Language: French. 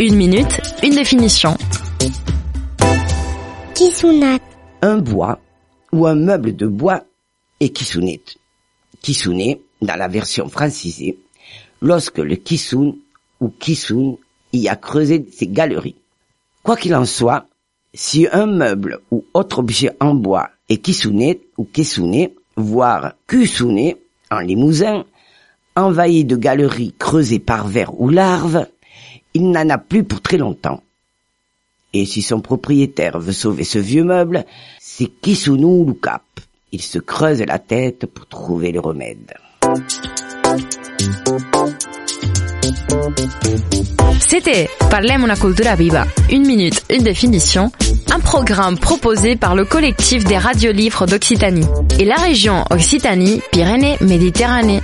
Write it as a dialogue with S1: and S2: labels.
S1: Une minute, une définition.
S2: Kisunat.
S3: Un bois ou un meuble de bois est kisunit. Kisune dans la version francisée lorsque le kisun ou kisun y a creusé ses galeries. Quoi qu'il en soit, si un meuble ou autre objet en bois est kisuné ou kesuné, voire kusuné en limousin, envahi de galeries creusées par vers ou larves, il n'en a plus pour très longtemps. Et si son propriétaire veut sauver ce vieux meuble, c'est kisunu lukap. Il se creuse la tête pour trouver le remède.
S1: C'était Parlem una cultura viva. Une minute, une définition. Un programme proposé par le collectif des radiolivres d'Occitanie et la région Occitanie-Pyrénées-Méditerranée.